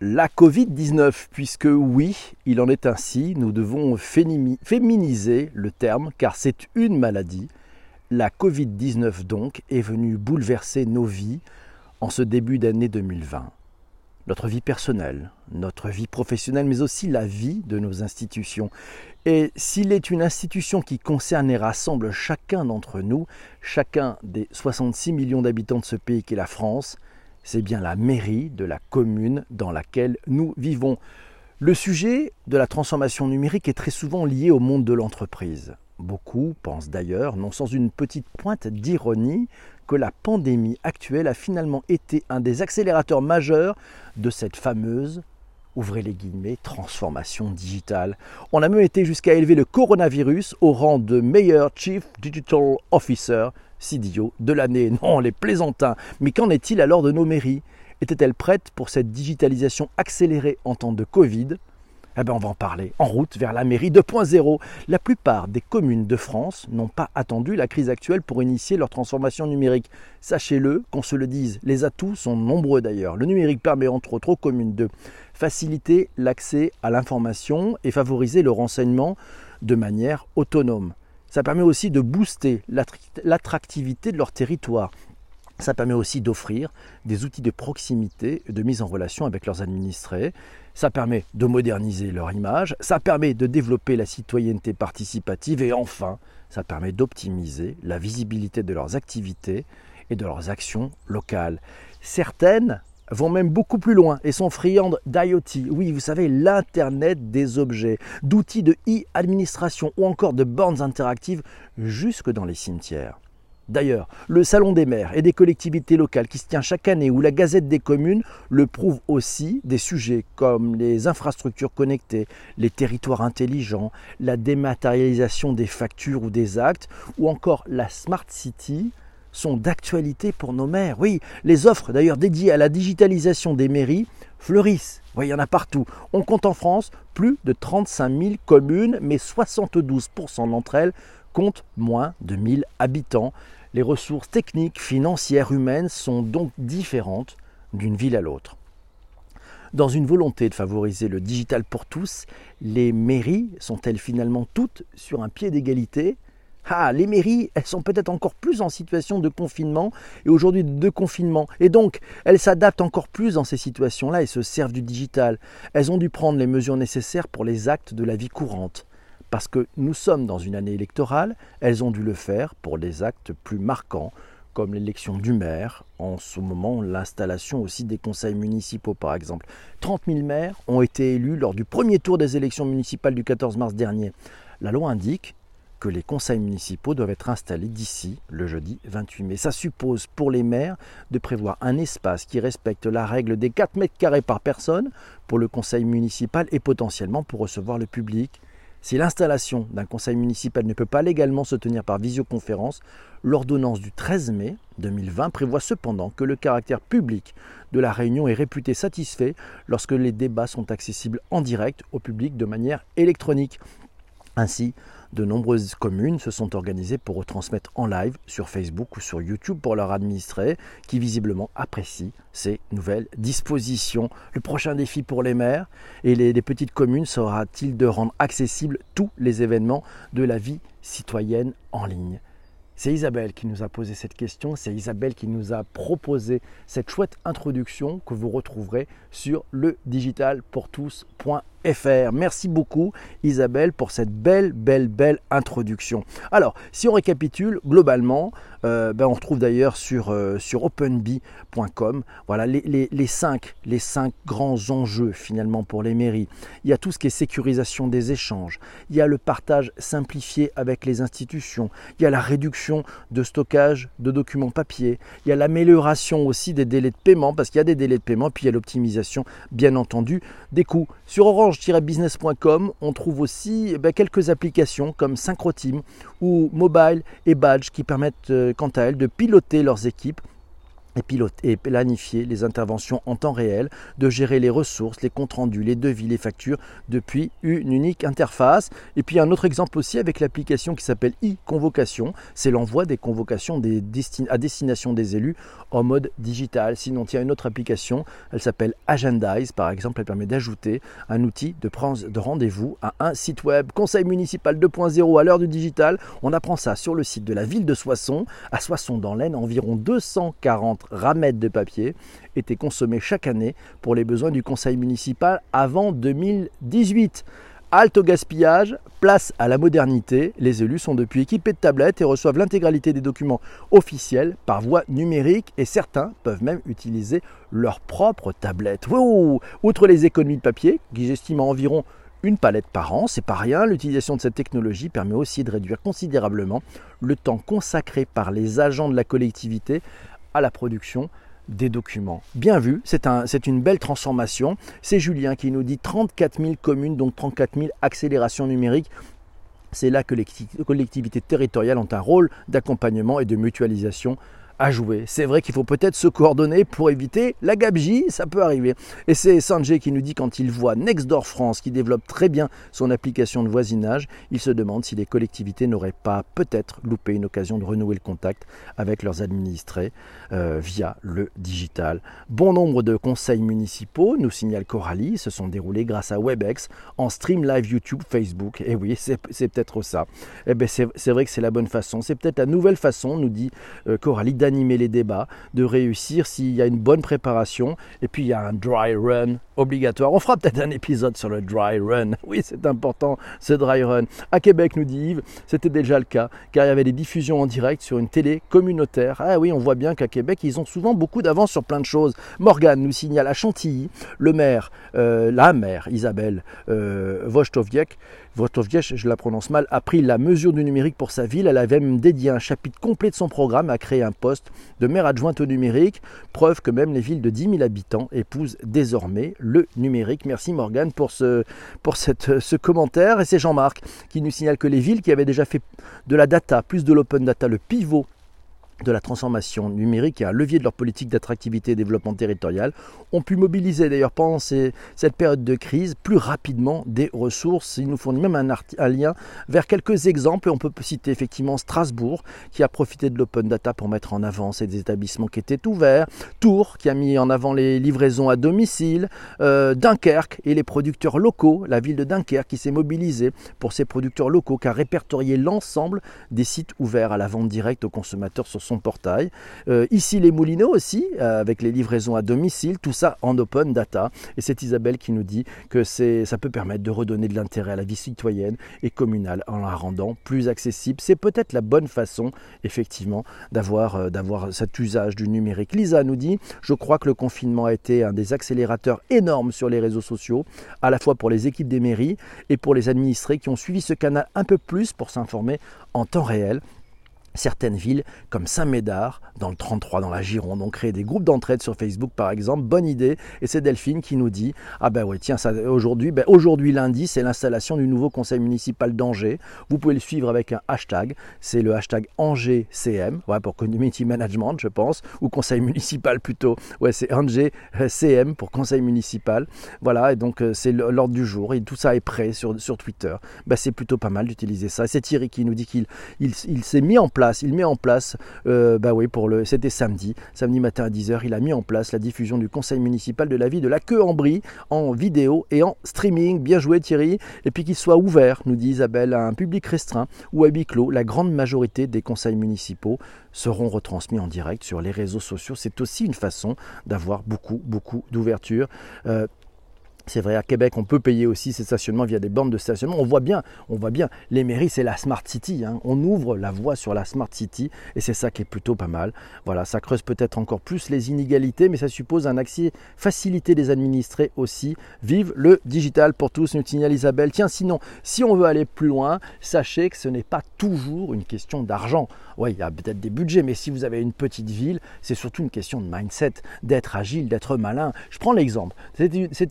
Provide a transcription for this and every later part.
la Covid-19, puisque oui, il en est ainsi, nous devons féminiser le terme, car c'est une maladie. La Covid-19 donc est venue bouleverser nos vies en ce début d'année 2020. Notre vie personnelle, notre vie professionnelle, mais aussi la vie de nos institutions. Et s'il est une institution qui concerne et rassemble chacun d'entre nous, chacun des 66 millions d'habitants de ce pays qu'est la France, c'est bien la mairie de la commune dans laquelle nous vivons. Le sujet de la transformation numérique est très souvent lié au monde de l'entreprise. Beaucoup pensent d'ailleurs, non sans une petite pointe d'ironie, que la pandémie actuelle a finalement été un des accélérateurs majeurs de cette fameuse, ouvrez les guillemets, transformation digitale. On a même été jusqu'à élever le coronavirus au rang de meilleur Chief Digital Officer CDO de l'année. Non, les plaisantins. Mais qu'en est-il alors de nos mairies? Étaient-elles prêtes pour cette digitalisation accélérée en temps de Covid? Eh bien, on va en parler. En route vers la mairie 2.0. La plupart des communes de France n'ont pas attendu la crise actuelle pour initier leur transformation numérique. Sachez-le, qu'on se le dise, les atouts sont nombreux d'ailleurs. Le numérique permet entre autres aux communes de faciliter l'accès à l'information et favoriser le renseignement de manière autonome. Ça permet aussi de booster l'attractivité de leur territoire. Ça permet aussi d'offrir des outils de proximité et de mise en relation avec leurs administrés. Ça permet de moderniser leur image. Ça permet de développer la citoyenneté participative. Et enfin, ça permet d'optimiser la visibilité de leurs activités et de leurs actions locales. Certaines vont même beaucoup plus loin et sont friandes d'IoT. Oui, vous savez, l'Internet des objets, d'outils de e-administration ou encore de bornes interactives jusque dans les cimetières. D'ailleurs, le Salon des maires et des collectivités locales qui se tient chaque année ou la Gazette des communes le prouve aussi, des sujets comme les infrastructures connectées, les territoires intelligents, la dématérialisation des factures ou des actes, ou encore la Smart City, sont d'actualité pour nos maires. Oui, les offres d'ailleurs dédiées à la digitalisation des mairies fleurissent. Oui, il y en a partout. On compte en France plus de 35 000 communes, mais 72% d'entre elles comptent moins de 1000 habitants. Les ressources techniques, financières, humaines sont donc différentes d'une ville à l'autre. Dans une volonté de favoriser le digital pour tous, les mairies sont-elles finalement toutes sur un pied d'égalité? Ah, les mairies, elles sont peut-être encore plus en situation de confinement et aujourd'hui de confinement. Et donc, elles s'adaptent encore plus dans ces situations-là et se servent du digital. Elles ont dû prendre les mesures nécessaires pour les actes de la vie courante. Parce que nous sommes dans une année électorale, elles ont dû le faire pour les actes plus marquants, comme l'élection du maire, en ce moment l'installation aussi des conseils municipaux par exemple. 30 000 maires ont été élus lors du premier tour des élections municipales du 14 mars dernier. La loi indique que les conseils municipaux doivent être installés d'ici le jeudi 28 mai. Ça suppose pour les maires de prévoir un espace qui respecte la règle des 4 mètres carrés par personne pour le conseil municipal et potentiellement pour recevoir le public. Si l'installation d'un conseil municipal ne peut pas légalement se tenir par visioconférence, l'ordonnance du 13 mai 2020 prévoit cependant que le caractère public de la réunion est réputé satisfait lorsque les débats sont accessibles en direct au public de manière électronique. Ainsi, de nombreuses communes se sont organisées pour retransmettre en live sur Facebook ou sur YouTube pour leurs administrés qui visiblement apprécient ces nouvelles dispositions. Le prochain défi pour les maires et les, petites communes sera-t-il de rendre accessibles tous les événements de la vie citoyenne en ligne? C'est Isabelle qui nous a posé cette question, c'est Isabelle qui nous a proposé cette chouette introduction que vous retrouverez sur le digitalpourtous.fr. Merci beaucoup Isabelle pour cette belle, belle, belle introduction. Alors, si on récapitule, globalement, euh, ben on retrouve d'ailleurs sur, euh, sur openbee.com voilà, les, les, les, cinq, les cinq grands enjeux finalement pour les mairies. Il y a tout ce qui est sécurisation des échanges, il y a le partage simplifié avec les institutions, il y a la réduction de stockage de documents papier, il y a l'amélioration aussi des délais de paiement, parce qu'il y a des délais de paiement, puis il y a l'optimisation bien entendu des coûts. Sur orange-business.com, on trouve aussi ben, quelques applications comme SynchroTeam ou Mobile et Badge qui permettent euh, quant à elles de piloter leurs équipes et piloter et planifier les interventions en temps réel, de gérer les ressources, les comptes rendus, les devis, les factures depuis une unique interface. Et puis un autre exemple aussi avec l'application qui s'appelle e-convocation, c'est l'envoi des convocations à destination des élus en mode digital. Sinon, il y a une autre application, elle s'appelle Agendize par exemple, elle permet d'ajouter un outil de, de rendez-vous à un site web. Conseil municipal 2.0 à l'heure du digital, on apprend ça sur le site de la ville de Soissons. À Soissons dans l'Aisne, environ 240 ramettes de papier étaient consommées chaque année pour les besoins du conseil municipal avant 2018. Halte au gaspillage, place à la modernité. Les élus sont depuis équipés de tablettes et reçoivent l'intégralité des documents officiels par voie numérique et certains peuvent même utiliser leur propre tablette. Outre les économies de papier, qui j'estime à environ une palette par an, c'est pas rien. L'utilisation de cette technologie permet aussi de réduire considérablement le temps consacré par les agents de la collectivité à la production des documents. Bien vu, c'est un, une belle transformation. C'est Julien qui nous dit 34 000 communes, donc 34 000 accélérations numériques. C'est là que les collectivités territoriales ont un rôle d'accompagnement et de mutualisation jouer. C'est vrai qu'il faut peut-être se coordonner pour éviter la gabegie, ça peut arriver. Et c'est Sanjay qui nous dit quand il voit Nextdoor France qui développe très bien son application de voisinage, il se demande si les collectivités n'auraient pas peut-être loupé une occasion de renouer le contact avec leurs administrés euh, via le digital. Bon nombre de conseils municipaux, nous signale Coralie, se sont déroulés grâce à WebEx en stream live YouTube, Facebook. Et oui, c'est peut-être ça. Eh bien, c'est vrai que c'est la bonne façon. C'est peut-être la nouvelle façon, nous dit euh, Coralie, d'animer les débats, de réussir s'il y a une bonne préparation. Et puis il y a un dry run obligatoire. On fera peut-être un épisode sur le dry run. Oui, c'est important, ce dry run. À Québec, nous dit Yves, c'était déjà le cas, car il y avait des diffusions en direct sur une télé communautaire. Ah oui, on voit bien qu'à Québec, ils ont souvent beaucoup d'avance sur plein de choses. Morgane nous signale à Chantilly, le maire, euh, la maire Isabelle euh, je la prononce mal, a pris la mesure du numérique pour sa ville. Elle avait même dédié un chapitre complet de son programme à créer un poste de maire adjointe au numérique. Preuve que même les villes de 10 000 habitants épousent désormais le numérique. Merci Morgane pour, ce commentaire. Et c'est Jean-Marc qui nous signale que les villes qui avaient déjà fait de la data, plus de l'open data, le pivot de la transformation numérique et un levier de leur politique d'attractivité et développement territorial, ont pu mobiliser d'ailleurs pendant cette période de crise plus rapidement des ressources. Il nous fournit même un, lien vers quelques exemples. On peut citer effectivement Strasbourg qui a profité de l'open data pour mettre en avant ces établissements qui étaient ouverts, Tours qui a mis en avant les livraisons à domicile, euh, Dunkerque et les producteurs locaux, la ville de Dunkerque qui s'est mobilisée pour ses producteurs locaux qui a répertorié l'ensemble des sites ouverts à la vente directe aux consommateurs sur son portail. Euh, ici les Moulineaux aussi, euh, avec les livraisons à domicile, tout ça en open data. Et c'est Isabelle qui nous dit que ça peut permettre de redonner de l'intérêt à la vie citoyenne et communale en la rendant plus accessible. C'est peut-être la bonne façon, effectivement, euh, d'avoir cet usage du numérique. Lisa nous dit, je crois que le confinement a été un des accélérateurs énormes sur les réseaux sociaux, à la fois pour les équipes des mairies et pour les administrés qui ont suivi ce canal un peu plus pour s'informer en temps réel Certaines villes, comme Saint-Médard, dans le 33, dans la Gironde, ont créé des groupes d'entraide sur Facebook, par exemple. Bonne idée. Et c'est Delphine qui nous dit Ah ben oui, tiens, aujourd'hui, ben aujourd'hui lundi, c'est l'installation du nouveau conseil municipal d'Angers. Vous pouvez le suivre avec un hashtag. C'est le hashtag Angers-CM, ouais, pour Community Management, je pense, ou conseil municipal plutôt. Ouais, c'est Angers-CM pour conseil municipal. Voilà, et donc euh, c'est l'ordre du jour. Et tout ça est prêt sur, Twitter. Ben, c'est plutôt pas mal d'utiliser ça. C'est Thierry qui nous dit qu'il il s'est mis en place il met en place, euh, bah oui, pour le, c'était samedi, samedi matin à 10h, il a mis en place la diffusion du conseil municipal de la ville de la Queue en Brie en vidéo et en streaming. Bien joué Thierry. Et puis qu'il soit ouvert, nous dit Isabelle, à un public restreint ou à huis clos. La grande majorité des conseils municipaux seront retransmis en direct sur les réseaux sociaux. C'est aussi une façon d'avoir beaucoup, beaucoup d'ouverture. Euh, c'est vrai, à Québec, on peut payer aussi ses stationnements via des bornes de stationnement. On voit bien, on voit bien, les mairies, c'est la Smart City. Hein. On ouvre la voie sur la Smart City et c'est ça qui est plutôt pas mal. Voilà, ça creuse peut-être encore plus les inégalités, mais ça suppose un accès facilité des administrés aussi. Vive le digital pour tous, nous signale Isabelle. Tiens, sinon, si on veut aller plus loin, sachez que ce n'est pas toujours une question d'argent. Oui, il y a peut-être des budgets, mais si vous avez une petite ville, c'est surtout une question de mindset, d'être agile, d'être malin. Je prends l'exemple.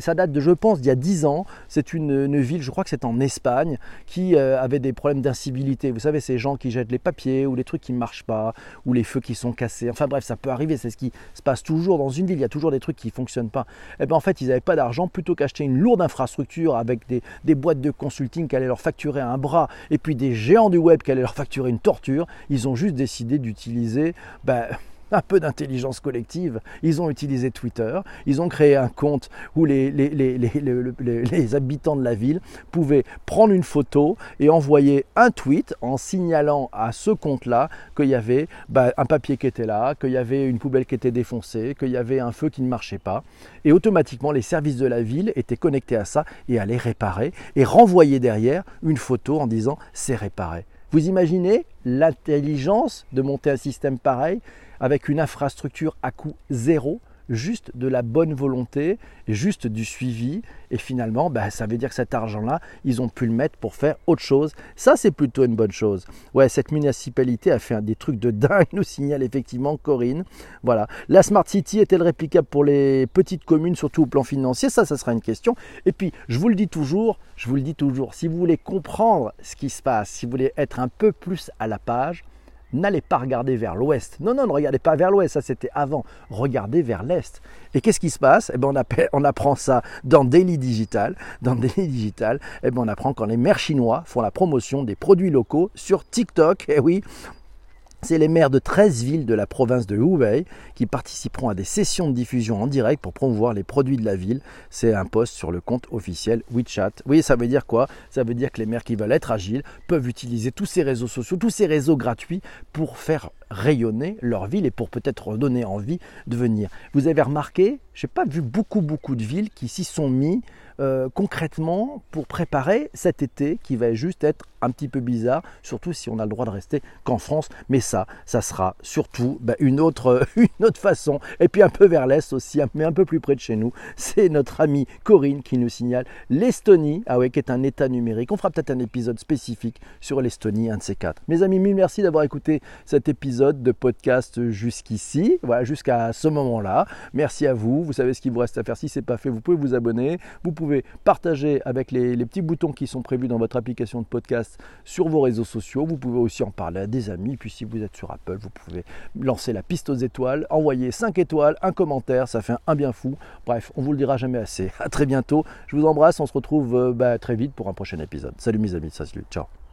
Ça date de je pense, d'il y a 10 ans. C'est une, ville, je crois que c'est en Espagne, qui euh, avait des problèmes d'incivilité. Vous savez, ces gens qui jettent les papiers ou les trucs qui ne marchent pas ou les feux qui sont cassés. Enfin bref, ça peut arriver. C'est ce qui se passe toujours dans une ville. Il y a toujours des trucs qui ne fonctionnent pas. Et eh bien en fait, ils n'avaient pas d'argent. Plutôt qu'acheter une lourde infrastructure avec des, boîtes de consulting qui allaient leur facturer un bras et puis des géants du web qui allaient leur facturer une torture, ils ont juste décidé d'utiliser... Ben, un peu d'intelligence collective. Ils ont utilisé Twitter, ils ont créé un compte où les, habitants de la ville pouvaient prendre une photo et envoyer un tweet en signalant à ce compte-là qu'il y avait bah, un papier qui était là, qu'il y avait une poubelle qui était défoncée, qu'il y avait un feu qui ne marchait pas. Et automatiquement, les services de la ville étaient connectés à ça et allaient réparer et renvoyer derrière une photo en disant c'est réparé. Vous imaginez l'intelligence de monter un système pareil avec une infrastructure à coût zéro, juste de la bonne volonté, juste du suivi. Et finalement, bah, ça veut dire que cet argent-là, ils ont pu le mettre pour faire autre chose. Ça, c'est plutôt une bonne chose. Ouais, cette municipalité a fait des trucs de dingue, nous signale effectivement Corinne. Voilà. La Smart City est-elle réplicable pour les petites communes, surtout au plan financier? Ça, ça sera une question. Et puis, je vous le dis toujours, je vous le dis toujours, si vous voulez comprendre ce qui se passe, si vous voulez être un peu plus à la page, n'allez pas regarder vers l'ouest. Non, non, ne regardez pas vers l'ouest, ça c'était avant. Regardez vers l'est. Et qu'est-ce qui se passe? Eh ben, on, apprend ça dans Daily Digital. Dans Daily Digital, eh ben, on apprend quand les maires chinois font la promotion des produits locaux sur TikTok. Eh oui, c'est les maires de 13 villes de la province de Hubei qui participeront à des sessions de diffusion en direct pour promouvoir les produits de la ville. C'est un post sur le compte officiel WeChat. Oui, ça veut dire quoi? Ça veut dire que les maires qui veulent être agiles peuvent utiliser tous ces réseaux sociaux, tous ces réseaux gratuits pour faire rayonner leur ville et pour peut-être donner envie de venir. Vous avez remarqué, je n'ai pas vu beaucoup beaucoup de villes qui s'y sont mis euh, concrètement pour préparer cet été qui va juste être un petit peu bizarre, surtout si on a le droit de rester qu'en France. Mais ça, ça sera surtout bah, une, autre, façon. Et puis un peu vers l'est aussi, mais un peu plus près de chez nous. C'est notre amie Corinne qui nous signale l'Estonie, ah ouais, qui est un État numérique. On fera peut-être un épisode spécifique sur l'Estonie, un de ces quatre. Mes amis, mille merci d'avoir écouté cet épisode de podcast jusqu'ici, voilà, jusqu'à ce moment-là. Merci à vous. Vous savez ce qu'il vous reste à faire. Si ce n'est pas fait, vous pouvez vous abonner. Vous pouvez partager avec les, petits boutons qui sont prévus dans votre application de podcast sur vos réseaux sociaux. Vous pouvez aussi en parler à des amis. Puis si vous êtes sur Apple, vous pouvez lancer la piste aux étoiles, envoyer 5 étoiles, un commentaire, ça fait un bien fou. Bref, on vous le dira jamais assez. À très bientôt. Je vous embrasse. On se retrouve euh, bah, très vite pour un prochain épisode. Salut mes amis. Salut. Ciao.